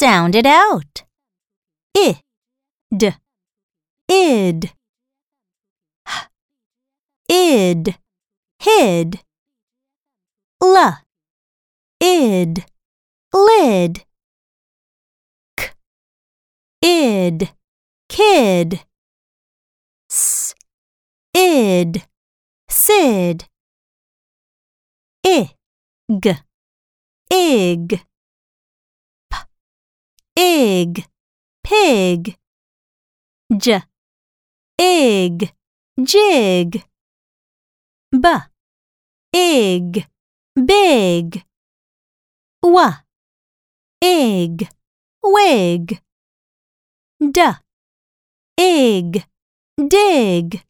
Sound it out. I, d, id. H, id, hid. L, id, lid. K, id, kid. S, id, sid. I, g, ig. Ig, pig. J, ig, jig. B, ig, big. W, ig, wig. D, ig, dig.